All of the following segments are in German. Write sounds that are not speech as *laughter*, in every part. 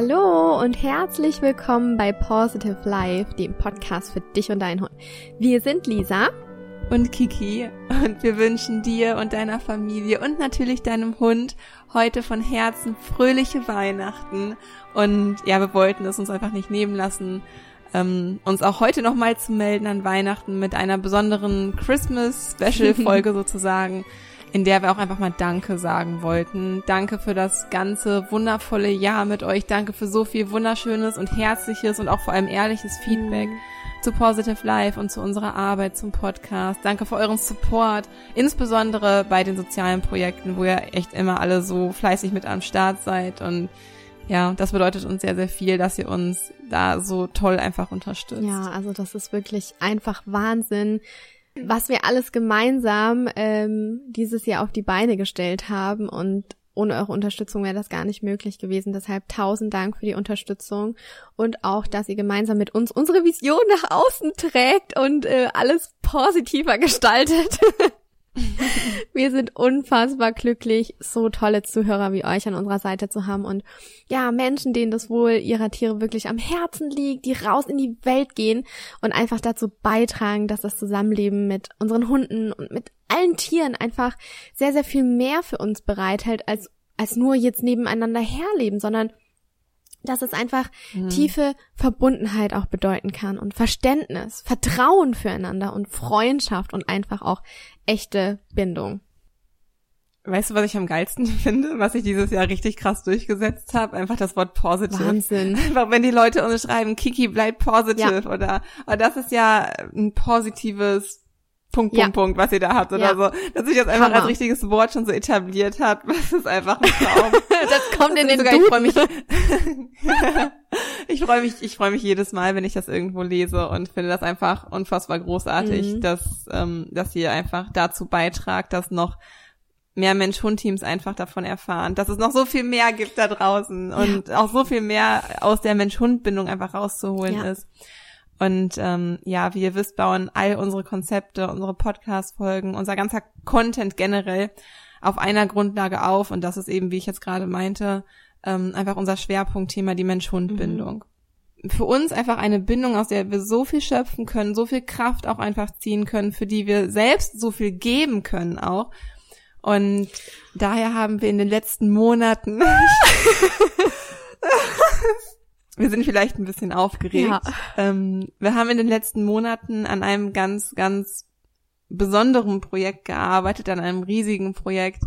Hallo und herzlich willkommen bei Positive Life, dem Podcast für dich und deinen Hund. Wir sind Lisa. Und Kiki. Und wir wünschen dir und deiner Familie und natürlich deinem Hund heute von Herzen fröhliche Weihnachten. Und ja, wir wollten es uns einfach nicht nehmen lassen, ähm, uns auch heute nochmal zu melden an Weihnachten mit einer besonderen Christmas-Special-Folge *laughs* sozusagen, in der wir auch einfach mal Danke sagen wollten. Danke für das ganze wundervolle Jahr mit euch. Danke für so viel wunderschönes und herzliches und auch vor allem ehrliches Feedback. Mhm zu Positive Life und zu unserer Arbeit zum Podcast. Danke für euren Support, insbesondere bei den sozialen Projekten, wo ihr echt immer alle so fleißig mit am Start seid und ja, das bedeutet uns sehr, sehr viel, dass ihr uns da so toll einfach unterstützt. Ja, also das ist wirklich einfach Wahnsinn, was wir alles gemeinsam ähm, dieses Jahr auf die Beine gestellt haben und ohne eure Unterstützung wäre das gar nicht möglich gewesen. Deshalb tausend Dank für die Unterstützung und auch, dass ihr gemeinsam mit uns unsere Vision nach außen trägt und äh, alles positiver gestaltet. *laughs* *laughs* Wir sind unfassbar glücklich, so tolle Zuhörer wie euch an unserer Seite zu haben und ja, Menschen, denen das Wohl ihrer Tiere wirklich am Herzen liegt, die raus in die Welt gehen und einfach dazu beitragen, dass das Zusammenleben mit unseren Hunden und mit allen Tieren einfach sehr, sehr viel mehr für uns bereithält, als, als nur jetzt nebeneinander herleben, sondern dass es einfach mhm. tiefe Verbundenheit auch bedeuten kann und Verständnis, Vertrauen füreinander und Freundschaft und einfach auch echte Bindung. Weißt du, was ich am geilsten *laughs* finde, was ich dieses Jahr richtig krass durchgesetzt habe? Einfach das Wort positive. Wahnsinn. *laughs* Einfach wenn die Leute uns schreiben, Kiki bleibt positive ja. oder, oder das ist ja ein positives Punkt, ja. Punkt, Punkt, was ihr da habt oder ja. so. Dass sich das einfach Hammer. als richtiges Wort schon so etabliert hat. *laughs* Das ist einfach ein Traum. *laughs* das kommt das in den sogar, Ich freue *laughs* mich, ich freue mich, ich freue mich jedes Mal, wenn ich das irgendwo lese und finde das einfach unfassbar großartig, mhm. dass, ähm, dass ihr einfach dazu beitragt, dass noch mehr Mensch-Hund-Teams einfach davon erfahren, dass es noch so viel mehr gibt da draußen und ja. auch so viel mehr aus der Mensch-Hund-Bindung einfach rauszuholen ist. Und ähm, ja, wie ihr wisst, bauen all unsere Konzepte, unsere Podcast-Folgen, unser ganzer Content generell auf einer Grundlage auf. Und das ist eben, wie ich jetzt gerade meinte, ähm, einfach unser Schwerpunktthema, die Mensch-Hund-Bindung. Mhm. Für uns einfach eine Bindung, aus der wir so viel schöpfen können, so viel Kraft auch einfach ziehen können, für die wir selbst so viel geben können auch. Und daher haben wir in den letzten Monaten *laughs* *laughs* wir sind vielleicht ein bisschen aufgeregt. Ja. Ähm, wir haben in den letzten Monaten an einem ganz, ganz besonderen Projekt gearbeitet, an einem riesigen Projekt.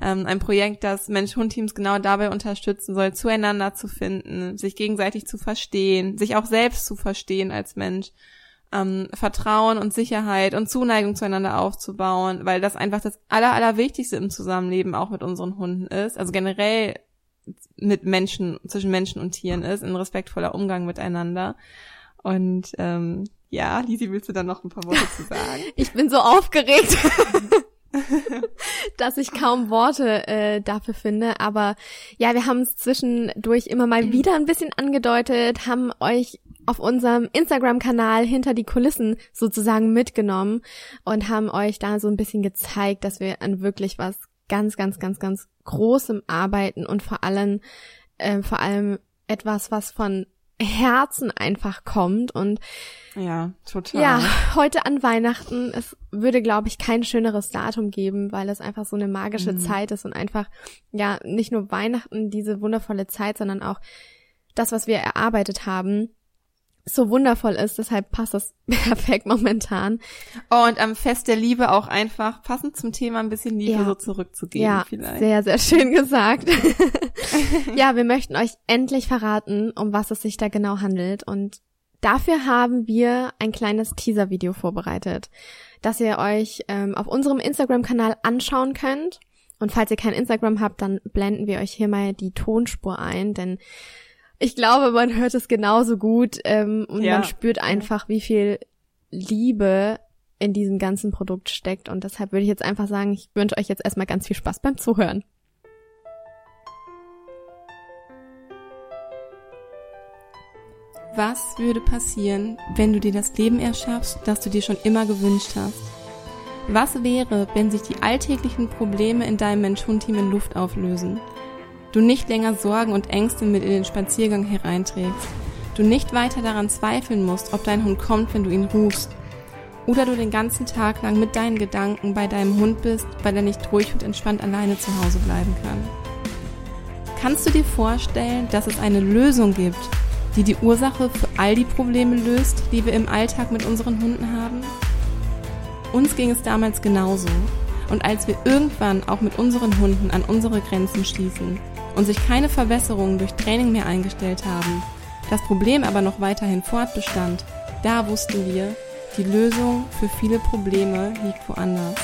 Ähm, ein Projekt, das Mensch-Hund-Teams genau dabei unterstützen soll, zueinander zu finden, sich gegenseitig zu verstehen, sich auch selbst zu verstehen als Mensch, ähm, Vertrauen und Sicherheit und Zuneigung zueinander aufzubauen, weil das einfach das Aller, Allerwichtigste im Zusammenleben auch mit unseren Hunden ist. Also generell mit Menschen, zwischen Menschen und Tieren ist, ein respektvoller Umgang miteinander. Und ähm, ja, Lisi, willst du da noch ein paar Worte zu sagen? *laughs* Ich bin so aufgeregt. *laughs* dass ich kaum Worte äh, dafür finde. Aber ja, wir haben es zwischendurch immer mal wieder ein bisschen angedeutet, haben euch auf unserem Instagram-Kanal hinter die Kulissen sozusagen mitgenommen und haben euch da so ein bisschen gezeigt, dass wir an wirklich was ganz, ganz, ganz, ganz großem Arbeiten und vor allem, äh, vor allem etwas, was von Herzen einfach kommt und ja, total. Ja, heute an Weihnachten, es würde, glaube ich, kein schöneres Datum geben, weil es einfach so eine magische mhm. Zeit ist und einfach, ja, nicht nur Weihnachten, diese wundervolle Zeit, sondern auch das, was wir erarbeitet haben, so wundervoll ist, deshalb passt das *laughs* perfekt momentan. Oh, und am Fest der Liebe auch einfach passend zum Thema ein bisschen Liebe ja. so zurückzugeben ja, vielleicht. Sehr, sehr schön gesagt. *laughs* *laughs* ja, wir möchten euch endlich verraten, um was es sich da genau handelt und dafür haben wir ein kleines Teaser-Video vorbereitet, das ihr euch ähm, auf unserem Instagram-Kanal anschauen könnt. Und falls ihr kein Instagram habt, dann blenden wir euch hier mal die Tonspur ein, denn ich glaube, man hört es genauso gut ähm, und ja. man spürt einfach, wie viel Liebe in diesem ganzen Produkt steckt. Und deshalb würde ich jetzt einfach sagen, ich wünsche euch jetzt erstmal ganz viel Spaß beim Zuhören. Was würde passieren, wenn du dir das Leben erschaffst, das du dir schon immer gewünscht hast? Was wäre, wenn sich die alltäglichen Probleme in deinem Mensch-Hund-Team in Luft auflösen? Du nicht länger Sorgen und Ängste mit in den Spaziergang hereinträgst, du nicht weiter daran zweifeln musst, ob dein Hund kommt, wenn du ihn rufst, oder du den ganzen Tag lang mit deinen Gedanken bei deinem Hund bist, weil er nicht ruhig und entspannt alleine zu Hause bleiben kann. Kannst du dir vorstellen, dass es eine Lösung gibt, die die Ursache für all die Probleme löst, die wir im Alltag mit unseren Hunden haben? Uns ging es damals genauso. Und als wir irgendwann auch mit unseren Hunden an unsere Grenzen stießen und sich keine Verbesserungen durch Training mehr eingestellt haben, das Problem aber noch weiterhin fortbestand, da wussten wir, die Lösung für viele Probleme liegt woanders.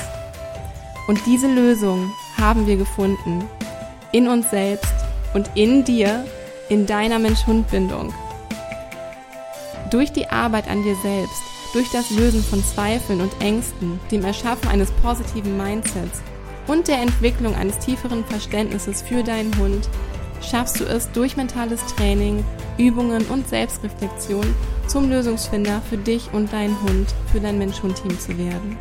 Und diese Lösung haben wir gefunden. In uns selbst und in dir, in deiner Mensch-Hund-Bindung. Durch die Arbeit an dir selbst, durch das Lösen von Zweifeln und Ängsten, dem Erschaffen eines positiven Mindsets und der Entwicklung eines tieferen Verständnisses für deinen Hund, schaffst du es durch mentales Training, Übungen und Selbstreflexion zum Lösungsfinder für dich und deinen Hund, für dein Mensch-Hund-Team zu werden.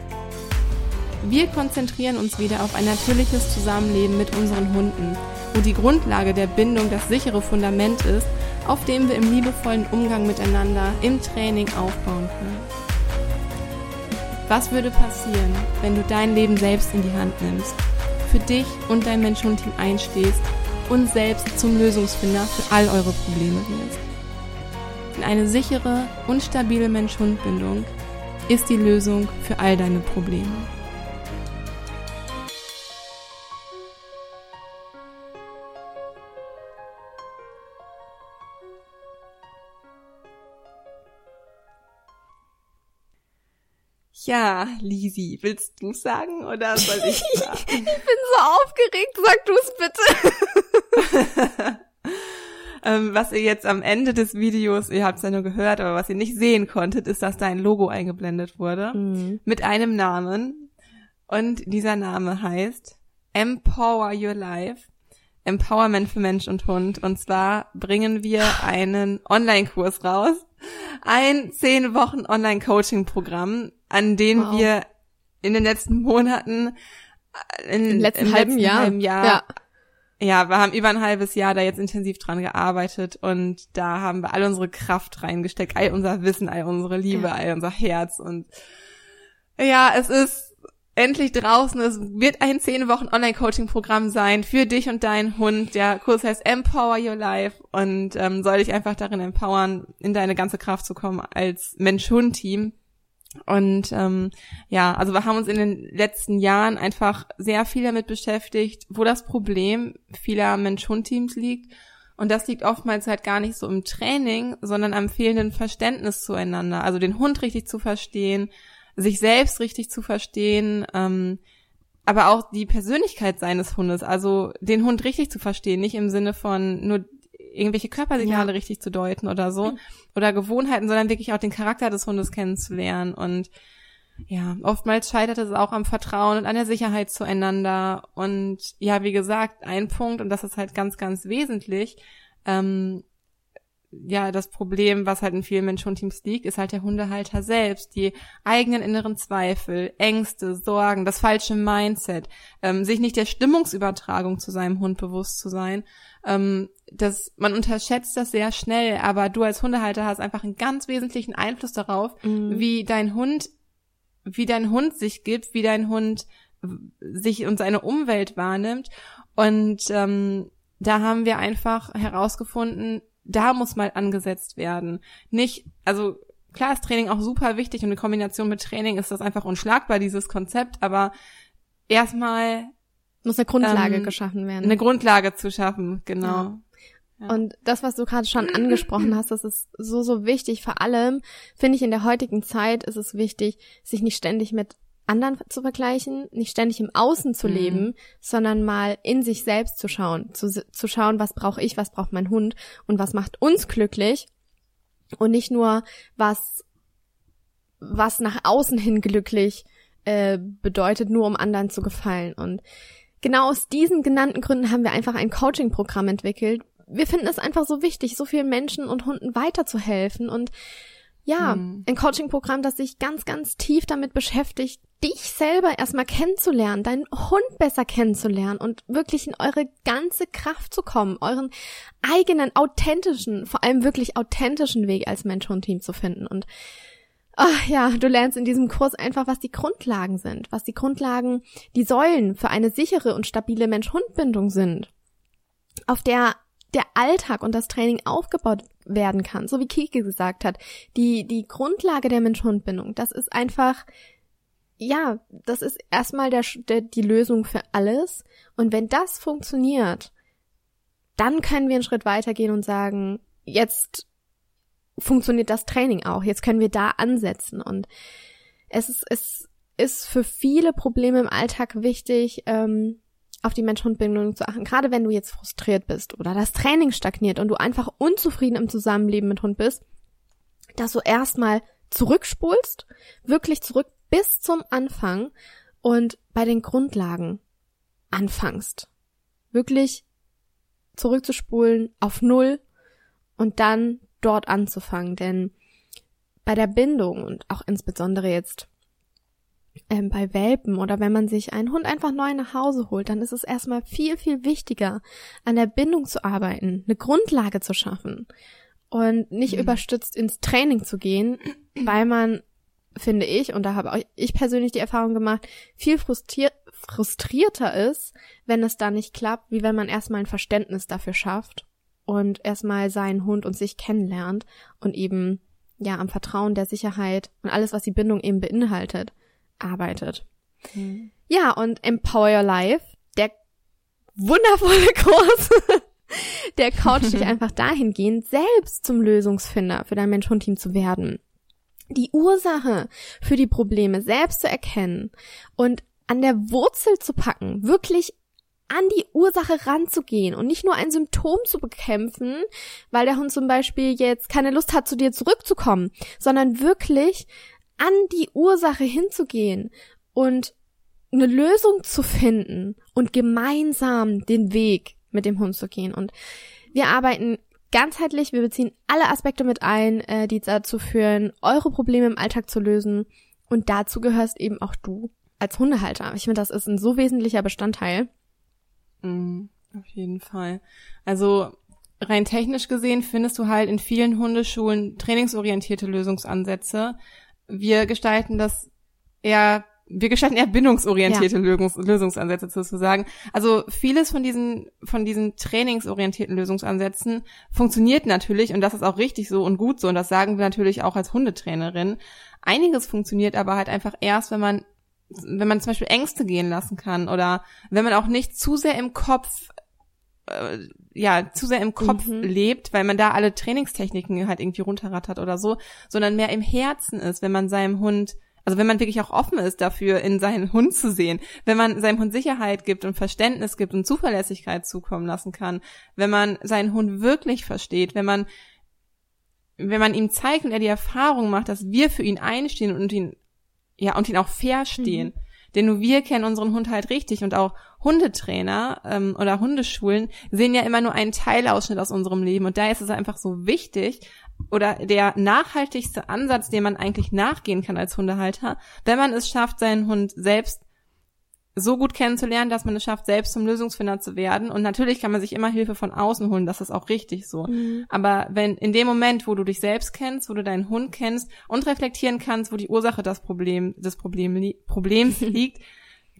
Wir konzentrieren uns wieder auf ein natürliches Zusammenleben mit unseren Hunden, wo die Grundlage der Bindung das sichere Fundament ist, auf dem wir im liebevollen Umgang miteinander im Training aufbauen können. Was würde passieren, wenn du dein Leben selbst in die Hand nimmst, für dich und dein Mensch-Hund-Team einstehst und selbst zum Lösungsfinder für all eure Probleme wirst? Denn eine sichere und stabile Mensch-Hund-Bindung ist die Lösung für all deine Probleme. Ja, Lisi, willst du sagen oder soll *laughs* ich sagen? ich bin so aufgeregt, sag du es bitte. *laughs* ähm, was ihr jetzt am Ende des Videos, ihr habt es ja nur gehört, aber was ihr nicht sehen konntet, ist, dass dein Logo eingeblendet wurde mhm. mit einem Namen. Und dieser Name heißt Empower Your Life. Empowerment für Mensch und Hund. Und zwar bringen wir einen Online-Kurs raus. Ein zehn Wochen Online-Coaching-Programm, an dem wow. wir in den letzten Monaten, äh, in, im letzten, im halben, letzten Jahr, halben Jahr ja. ja, wir haben über ein halbes Jahr da jetzt intensiv dran gearbeitet und da haben wir all unsere Kraft reingesteckt, all unser Wissen, all unsere Liebe, ja. all unser Herz und ja, es ist endlich draußen. Es wird ein zehn Wochen Online-Coaching-Programm sein für dich und deinen Hund. Der Kurs heißt Empower Your Life und ähm, soll dich einfach darin empowern, in deine ganze Kraft zu kommen als Mensch-Hund-Team. Und ähm, ja, also wir haben uns in den letzten Jahren einfach sehr viel damit beschäftigt, wo das Problem vieler Mensch-Hund-Teams liegt. Und das liegt oftmals halt gar nicht so im Training, sondern am fehlenden Verständnis zueinander. Also den Hund richtig zu verstehen, sich selbst richtig zu verstehen, ähm, aber auch die Persönlichkeit seines Hundes, also den Hund richtig zu verstehen, nicht im Sinne von nur irgendwelche Körpersignale ja. richtig zu deuten oder so mhm. oder Gewohnheiten, sondern wirklich auch den Charakter des Hundes kennenzulernen und ja, oftmals scheitert es auch am Vertrauen und an der Sicherheit zueinander und ja, wie gesagt, ein Punkt und das ist halt ganz, ganz wesentlich, ähm, ja, das Problem, was halt in vielen Mensch-Hund-Teams liegt, ist halt der Hundehalter selbst. Die eigenen inneren Zweifel, Ängste, Sorgen, das falsche Mindset, ähm, sich nicht der Stimmungsübertragung zu seinem Hund bewusst zu sein. Ähm, das, man unterschätzt das sehr schnell, aber du als Hundehalter hast einfach einen ganz wesentlichen Einfluss darauf, mhm. wie dein Hund, wie dein Hund sich gibt, wie dein Hund sich und seine Umwelt wahrnimmt. Und ähm, da haben wir einfach herausgefunden, da muss mal angesetzt werden. Nicht, also klar ist Training auch super wichtig und in Kombination mit Training ist das einfach unschlagbar, dieses Konzept, aber erstmal muss eine Grundlage ähm, geschaffen werden. Eine Grundlage zu schaffen, genau. Ja. Ja. Und das, was du gerade schon angesprochen hast, das ist so, so wichtig. Vor allem finde ich in der heutigen Zeit ist es wichtig, sich nicht ständig mit anderen zu vergleichen, nicht ständig im Außen zu mhm. leben, sondern mal in sich selbst zu schauen, zu, zu schauen, was brauche ich, was braucht mein Hund und was macht uns glücklich und nicht nur was was nach außen hin glücklich äh, bedeutet, nur um anderen zu gefallen. Und genau aus diesen genannten Gründen haben wir einfach ein Coaching-Programm entwickelt. Wir finden es einfach so wichtig, so vielen Menschen und Hunden weiterzuhelfen und ja, mhm. ein Coaching-Programm, das sich ganz, ganz tief damit beschäftigt, dich selber erstmal kennenzulernen, deinen Hund besser kennenzulernen und wirklich in eure ganze Kraft zu kommen, euren eigenen authentischen, vor allem wirklich authentischen Weg als Mensch-Hund-Team zu finden. Und ach ja, du lernst in diesem Kurs einfach, was die Grundlagen sind, was die Grundlagen, die Säulen für eine sichere und stabile Mensch-Hund-Bindung sind, auf der der Alltag und das Training aufgebaut werden kann, so wie Kiki gesagt hat, die, die Grundlage der Mensch-Hund-Bindung, das ist einfach ja, das ist erstmal der, der, die Lösung für alles. Und wenn das funktioniert, dann können wir einen Schritt weitergehen und sagen, jetzt funktioniert das Training auch. Jetzt können wir da ansetzen. Und es ist, es ist für viele Probleme im Alltag wichtig, ähm, auf die Mensch-Hund-Bindung zu achten. Gerade wenn du jetzt frustriert bist oder das Training stagniert und du einfach unzufrieden im Zusammenleben mit Hund bist, dass du erstmal zurückspulst, wirklich zurück bis zum Anfang und bei den Grundlagen anfangst. Wirklich zurückzuspulen auf Null und dann dort anzufangen. Denn bei der Bindung und auch insbesondere jetzt ähm, bei Welpen oder wenn man sich einen Hund einfach neu nach Hause holt, dann ist es erstmal viel, viel wichtiger, an der Bindung zu arbeiten, eine Grundlage zu schaffen und nicht mhm. überstützt ins Training zu gehen, weil man finde ich, und da habe auch ich persönlich die Erfahrung gemacht, viel frustrier frustrierter ist, wenn es da nicht klappt, wie wenn man erstmal ein Verständnis dafür schafft und erstmal seinen Hund und sich kennenlernt und eben ja am Vertrauen der Sicherheit und alles, was die Bindung eben beinhaltet, arbeitet. Mhm. Ja, und Empower Your Life, der wundervolle *laughs* Kurs, der coacht dich *laughs* einfach dahingehend, selbst zum Lösungsfinder für dein Mensch-Hund-Team zu werden die Ursache für die Probleme selbst zu erkennen und an der Wurzel zu packen, wirklich an die Ursache ranzugehen und nicht nur ein Symptom zu bekämpfen, weil der Hund zum Beispiel jetzt keine Lust hat, zu dir zurückzukommen, sondern wirklich an die Ursache hinzugehen und eine Lösung zu finden und gemeinsam den Weg mit dem Hund zu gehen. Und wir arbeiten ganzheitlich. Wir beziehen alle Aspekte mit ein, äh, die dazu führen, eure Probleme im Alltag zu lösen. Und dazu gehörst eben auch du als Hundehalter. Ich finde, das ist ein so wesentlicher Bestandteil. Mm, auf jeden Fall. Also rein technisch gesehen findest du halt in vielen Hundeschulen trainingsorientierte Lösungsansätze. Wir gestalten das eher wir gestalten eher bindungsorientierte ja. Lösungs Lösungsansätze sozusagen. Also vieles von diesen, von diesen trainingsorientierten Lösungsansätzen funktioniert natürlich und das ist auch richtig so und gut so und das sagen wir natürlich auch als Hundetrainerin. Einiges funktioniert aber halt einfach erst, wenn man, wenn man zum Beispiel Ängste gehen lassen kann oder wenn man auch nicht zu sehr im Kopf äh, ja, zu sehr im Kopf mhm. lebt, weil man da alle Trainingstechniken halt irgendwie runterrattert oder so, sondern mehr im Herzen ist, wenn man seinem Hund also wenn man wirklich auch offen ist dafür, in seinen *laughs* Hund zu sehen, wenn man seinem Hund Sicherheit gibt und Verständnis gibt und Zuverlässigkeit zukommen lassen kann, wenn man seinen Hund wirklich versteht, wenn man wenn man ihm zeigt und er die Erfahrung macht, dass wir für ihn einstehen und ihn ja und ihn auch fair stehen. Mhm. Denn nur wir kennen unseren Hund halt richtig und auch Hundetrainer ähm, oder Hundeschulen sehen ja immer nur einen Teilausschnitt aus unserem Leben und da ist es einfach so wichtig, oder der nachhaltigste Ansatz, den man eigentlich nachgehen kann als Hundehalter, wenn man es schafft, seinen Hund selbst so gut kennenzulernen, dass man es schafft, selbst zum Lösungsfinder zu werden. Und natürlich kann man sich immer Hilfe von außen holen, das ist auch richtig so. Mhm. Aber wenn in dem Moment, wo du dich selbst kennst, wo du deinen Hund kennst und reflektieren kannst, wo die Ursache des, Problem, des Problem li Problems *laughs* liegt,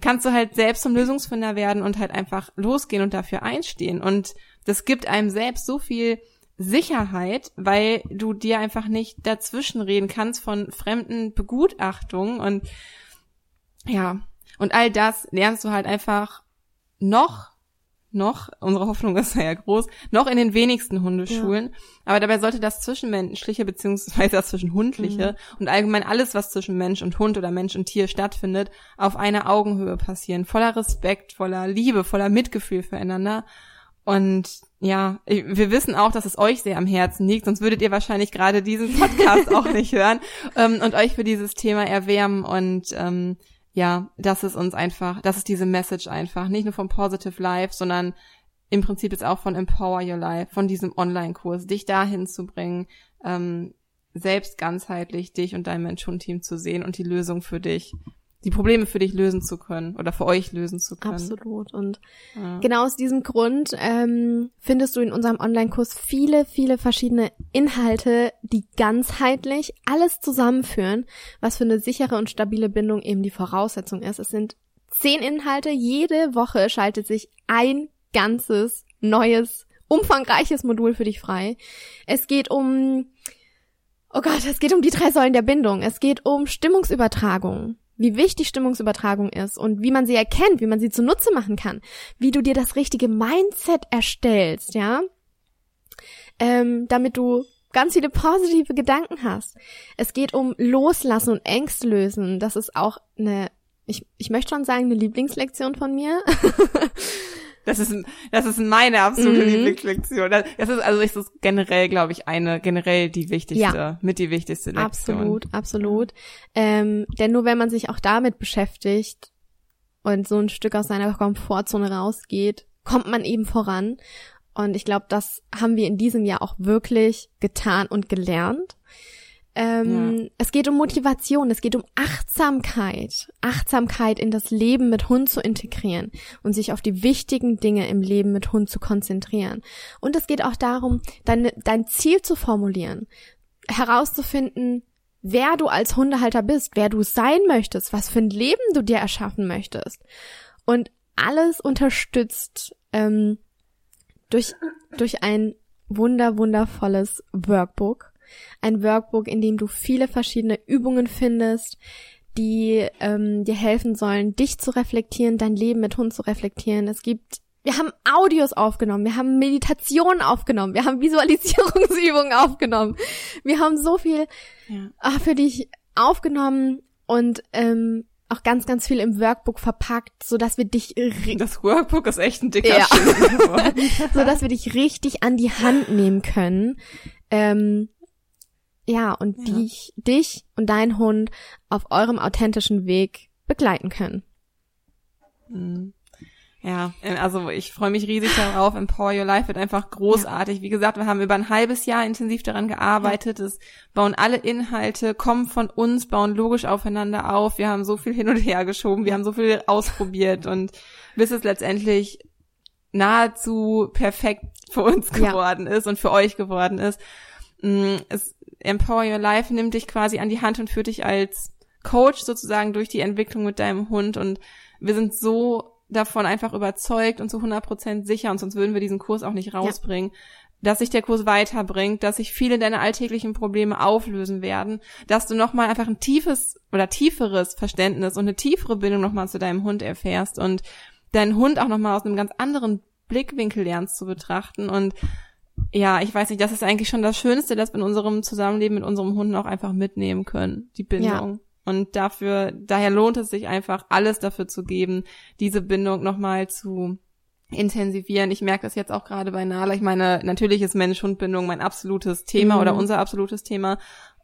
kannst du halt selbst zum Lösungsfinder werden und halt einfach losgehen und dafür einstehen. Und das gibt einem selbst so viel Sicherheit, weil du dir einfach nicht dazwischenreden kannst von fremden Begutachtungen und ja, und all das lernst du halt einfach noch, noch, unsere Hoffnung ist ja groß, noch in den wenigsten Hundeschulen. Ja. Aber dabei sollte das Zwischenmenschliche beziehungsweise das Zwischenhundliche mhm. und allgemein alles, was zwischen Mensch und Hund oder Mensch und Tier stattfindet, auf einer Augenhöhe passieren. Voller Respekt, voller Liebe, voller Mitgefühl füreinander. Und ja, wir wissen auch, dass es euch sehr am Herzen liegt, sonst würdet ihr wahrscheinlich gerade diesen Podcast *laughs* auch nicht hören ähm, und euch für dieses Thema erwärmen und ähm, ja, das ist uns einfach, das ist diese Message einfach, nicht nur vom Positive Life, sondern im Prinzip jetzt auch von Empower Your Life, von diesem Online-Kurs, dich dahin zu bringen, ähm, selbst ganzheitlich dich und dein Mensch-Hund-Team zu sehen und die Lösung für dich die Probleme für dich lösen zu können oder für euch lösen zu können. Absolut. Und ja. genau aus diesem Grund ähm, findest du in unserem Online-Kurs viele, viele verschiedene Inhalte, die ganzheitlich alles zusammenführen, was für eine sichere und stabile Bindung eben die Voraussetzung ist. Es sind zehn Inhalte. Jede Woche schaltet sich ein ganzes neues, umfangreiches Modul für dich frei. Es geht um Oh Gott, es geht um die drei Säulen der Bindung. Es geht um Stimmungsübertragung wie wichtig Stimmungsübertragung ist und wie man sie erkennt, wie man sie zunutze machen kann, wie du dir das richtige Mindset erstellst, ja, ähm, damit du ganz viele positive Gedanken hast. Es geht um Loslassen und Ängste lösen. Das ist auch eine, ich, ich möchte schon sagen, eine Lieblingslektion von mir. *laughs* Das ist, das ist meine absolute mhm. Lieblingslektion. Das ist also ist das generell, glaube ich, eine generell die wichtigste, ja. mit die wichtigste Lektion. Absolut, absolut. Ähm, denn nur wenn man sich auch damit beschäftigt und so ein Stück aus seiner Komfortzone rausgeht, kommt man eben voran. Und ich glaube, das haben wir in diesem Jahr auch wirklich getan und gelernt. Ähm, ja. Es geht um Motivation, es geht um Achtsamkeit. Achtsamkeit in das Leben mit Hund zu integrieren und sich auf die wichtigen Dinge im Leben mit Hund zu konzentrieren. Und es geht auch darum, dein, dein Ziel zu formulieren, herauszufinden, wer du als Hundehalter bist, wer du sein möchtest, was für ein Leben du dir erschaffen möchtest. Und alles unterstützt ähm, durch, durch ein wunder, wundervolles Workbook ein Workbook, in dem du viele verschiedene Übungen findest, die ähm, dir helfen sollen, dich zu reflektieren, dein Leben mit Hund zu reflektieren. Es gibt wir haben Audios aufgenommen, wir haben Meditationen aufgenommen, wir haben *laughs* Visualisierungsübungen aufgenommen. Wir haben so viel ja. ach, für dich aufgenommen und ähm, auch ganz, ganz viel im Workbook verpackt, so dass wir dich das Workbook ist echt ein dicker ja. *laughs* so dass wir dich richtig an die Hand nehmen können. Ähm, ja, und ja. dich, dich und dein Hund auf eurem authentischen Weg begleiten können. Mhm. Ja, also ich freue mich riesig darauf. Empower Your Life wird einfach großartig. Ja. Wie gesagt, wir haben über ein halbes Jahr intensiv daran gearbeitet. Es bauen alle Inhalte, kommen von uns, bauen logisch aufeinander auf. Wir haben so viel hin und her geschoben, wir haben so viel ausprobiert und bis es letztendlich nahezu perfekt für uns geworden ja. ist und für euch geworden ist. Mm, es Empower Your Life nimmt dich quasi an die Hand und führt dich als Coach sozusagen durch die Entwicklung mit deinem Hund und wir sind so davon einfach überzeugt und zu 100% sicher und sonst würden wir diesen Kurs auch nicht rausbringen, ja. dass sich der Kurs weiterbringt, dass sich viele deiner alltäglichen Probleme auflösen werden, dass du nochmal einfach ein tiefes oder tieferes Verständnis und eine tiefere Bindung nochmal zu deinem Hund erfährst und deinen Hund auch nochmal aus einem ganz anderen Blickwinkel lernst zu betrachten und ja, ich weiß nicht, das ist eigentlich schon das Schönste, dass wir in unserem Zusammenleben mit unserem Hund auch einfach mitnehmen können, die Bindung. Ja. Und dafür, daher lohnt es sich einfach, alles dafür zu geben, diese Bindung nochmal zu intensivieren. Ich merke es jetzt auch gerade bei Nala. Ich meine, natürlich ist Mensch-Hund-Bindung mein absolutes Thema mhm. oder unser absolutes Thema.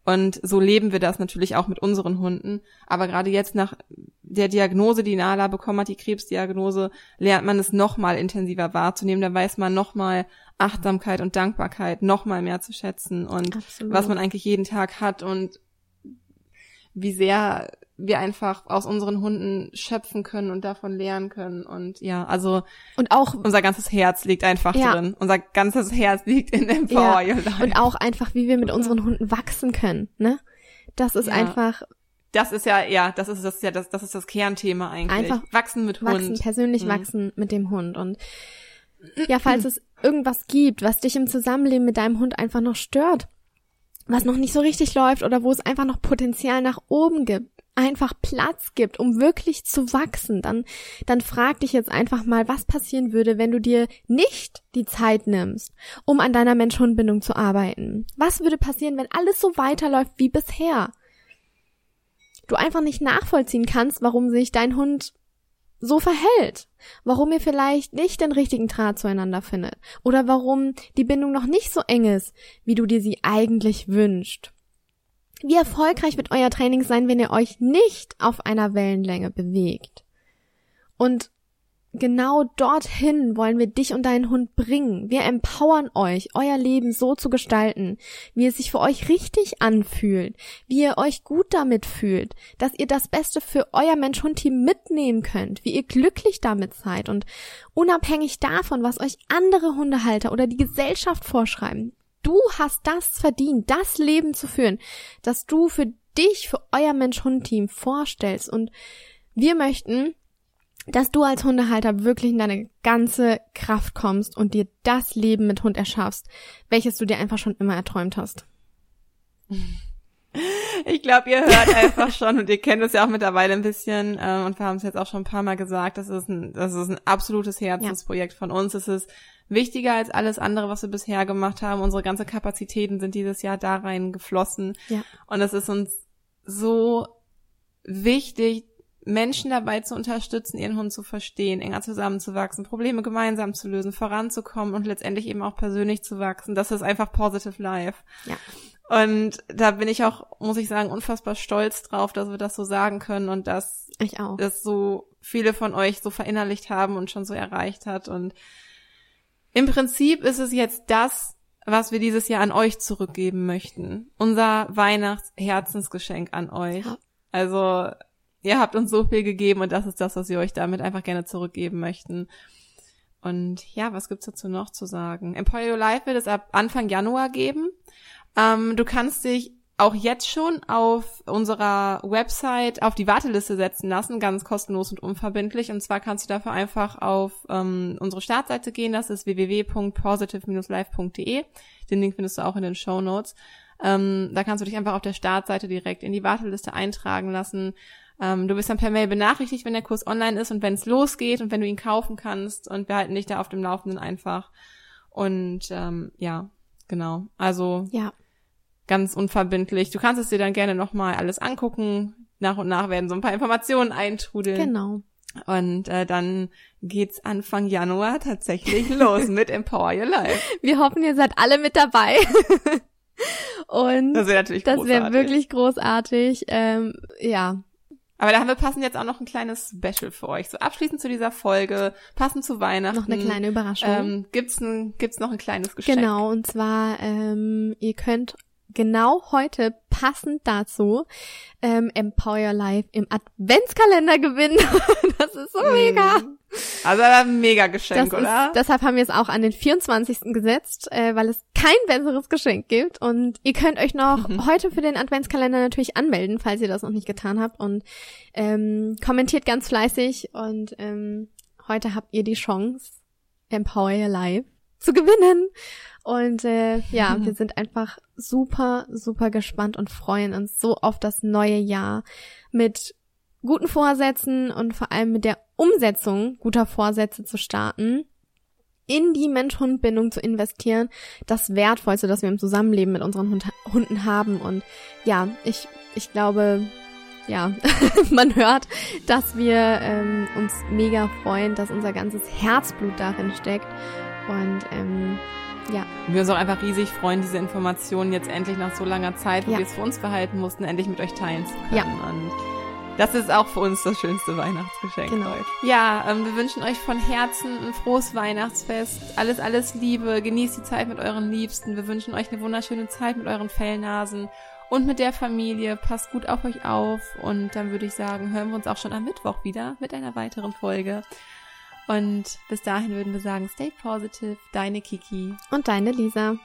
Und so leben wir das natürlich auch mit unseren Hunden. Aber gerade jetzt nach der Diagnose, die Nala bekommen hat, die Krebsdiagnose, lernt man es nochmal intensiver wahrzunehmen. Da weiß man nochmal Achtsamkeit und Dankbarkeit nochmal mehr zu schätzen und Absolut. was man eigentlich jeden Tag hat und wie sehr wir einfach aus unseren Hunden schöpfen können und davon lernen können und ja, also und auch unser ganzes Herz liegt einfach ja. drin. Unser ganzes Herz liegt in Empower ja. Your Life. Und auch einfach, wie wir mit unseren Hunden wachsen können, ne? Das ist ja. einfach das ist ja, ja, das ist das ja das, das ist das Kernthema eigentlich. Einfach wachsen mit Hund. Wachsen, persönlich mhm. wachsen mit dem Hund. Und ja, falls es irgendwas gibt, was dich im Zusammenleben mit deinem Hund einfach noch stört, was noch nicht so richtig läuft oder wo es einfach noch Potenzial nach oben gibt, einfach Platz gibt, um wirklich zu wachsen, dann, dann frag dich jetzt einfach mal, was passieren würde, wenn du dir nicht die Zeit nimmst, um an deiner Mensch-Hund-Bindung zu arbeiten. Was würde passieren, wenn alles so weiterläuft wie bisher? Du einfach nicht nachvollziehen kannst, warum sich dein Hund so verhält, warum ihr vielleicht nicht den richtigen Draht zueinander findet oder warum die Bindung noch nicht so eng ist, wie du dir sie eigentlich wünschst. Wie erfolgreich wird euer Training sein, wenn ihr euch nicht auf einer Wellenlänge bewegt? Und genau dorthin wollen wir dich und deinen Hund bringen. Wir empowern euch, euer Leben so zu gestalten, wie es sich für euch richtig anfühlt, wie ihr euch gut damit fühlt, dass ihr das Beste für euer Mensch-Hund-Team mitnehmen könnt, wie ihr glücklich damit seid und unabhängig davon, was euch andere Hundehalter oder die Gesellschaft vorschreiben. Du hast das verdient, das Leben zu führen, das du für dich, für euer Mensch-Hund-Team vorstellst und wir möchten, dass du als Hundehalter wirklich in deine ganze Kraft kommst und dir das Leben mit Hund erschaffst, welches du dir einfach schon immer erträumt hast. Ich glaube, ihr hört einfach schon und ihr kennt es ja auch mittlerweile ein bisschen äh, und wir haben es jetzt auch schon ein paar Mal gesagt, das ist ein, das ist ein absolutes Herzensprojekt ja. von uns. Es ist wichtiger als alles andere, was wir bisher gemacht haben. Unsere ganze Kapazitäten sind dieses Jahr da rein geflossen ja. und es ist uns so wichtig, Menschen dabei zu unterstützen, ihren Hund zu verstehen, enger zusammenzuwachsen, Probleme gemeinsam zu lösen, voranzukommen und letztendlich eben auch persönlich zu wachsen. Das ist einfach positive life. Ja. Und da bin ich auch, muss ich sagen, unfassbar stolz drauf, dass wir das so sagen können und dass ich auch. das so viele von euch so verinnerlicht haben und schon so erreicht hat. Und im Prinzip ist es jetzt das, was wir dieses Jahr an euch zurückgeben möchten. Unser Weihnachtsherzensgeschenk an euch. Ja. Also ihr habt uns so viel gegeben und das ist das, was wir euch damit einfach gerne zurückgeben möchten. Und ja, was gibt's dazu noch zu sagen? Employer Your Life wird es ab Anfang Januar geben. Ähm, du kannst dich auch jetzt schon auf unserer Website auf die Warteliste setzen lassen, ganz kostenlos und unverbindlich. Und zwar kannst du dafür einfach auf ähm, unsere Startseite gehen, das ist www.positive-life.de. Den Link findest du auch in den Show Notes. Ähm, da kannst du dich einfach auf der Startseite direkt in die Warteliste eintragen lassen. Ähm, du bist dann per Mail benachrichtigt, wenn der Kurs online ist und wenn es losgeht und wenn du ihn kaufen kannst und wir halten dich da auf dem Laufenden einfach. Und ähm, ja, genau. Also ja. ganz unverbindlich. Du kannst es dir dann gerne nochmal alles angucken. Nach und nach werden so ein paar Informationen eintrudeln. Genau. Und äh, dann geht's Anfang Januar tatsächlich *laughs* los mit Empower Your Life. Wir hoffen, ihr seid alle mit dabei. *laughs* Und das wäre natürlich Das wäre wirklich großartig. Ähm, ja, aber da haben wir passend jetzt auch noch ein kleines Special für euch. So abschließend zu dieser Folge, passend zu Weihnachten. Noch eine kleine Überraschung. Ähm, gibt's ein, gibt's noch ein kleines Geschenk? Genau, und zwar, ähm, ihr könnt genau heute passend dazu ähm, Empower Life im Adventskalender gewinnen. *laughs* das ist so mm. mega. Also ein mega Geschenk, das oder? Ist, deshalb haben wir es auch an den 24. gesetzt, äh, weil es kein besseres Geschenk gibt. Und ihr könnt euch noch heute für den Adventskalender natürlich anmelden, falls ihr das noch nicht getan habt. Und ähm, kommentiert ganz fleißig. Und ähm, heute habt ihr die Chance, Empower Your Life zu gewinnen. Und äh, ja, *laughs* wir sind einfach super, super gespannt und freuen uns so auf das neue Jahr mit guten Vorsätzen und vor allem mit der Umsetzung guter Vorsätze zu starten, in die Mensch-Hund-Bindung zu investieren, das Wertvollste, das wir im Zusammenleben mit unseren Hund Hunden haben. Und ja, ich, ich glaube, ja, *laughs* man hört, dass wir ähm, uns mega freuen, dass unser ganzes Herzblut darin steckt. Und ähm, ja. Wir uns auch einfach riesig freuen, diese Informationen jetzt endlich nach so langer Zeit, wo ja. wir es für uns behalten mussten, endlich mit euch teilen zu können. Ja. Und das ist auch für uns das schönste Weihnachtsgeschenk genau. Ja, ähm, wir wünschen euch von Herzen ein frohes Weihnachtsfest. Alles, alles Liebe. Genießt die Zeit mit euren Liebsten. Wir wünschen euch eine wunderschöne Zeit mit euren Fellnasen und mit der Familie. Passt gut auf euch auf. Und dann würde ich sagen, hören wir uns auch schon am Mittwoch wieder mit einer weiteren Folge. Und bis dahin würden wir sagen, stay positive, deine Kiki. Und deine Lisa.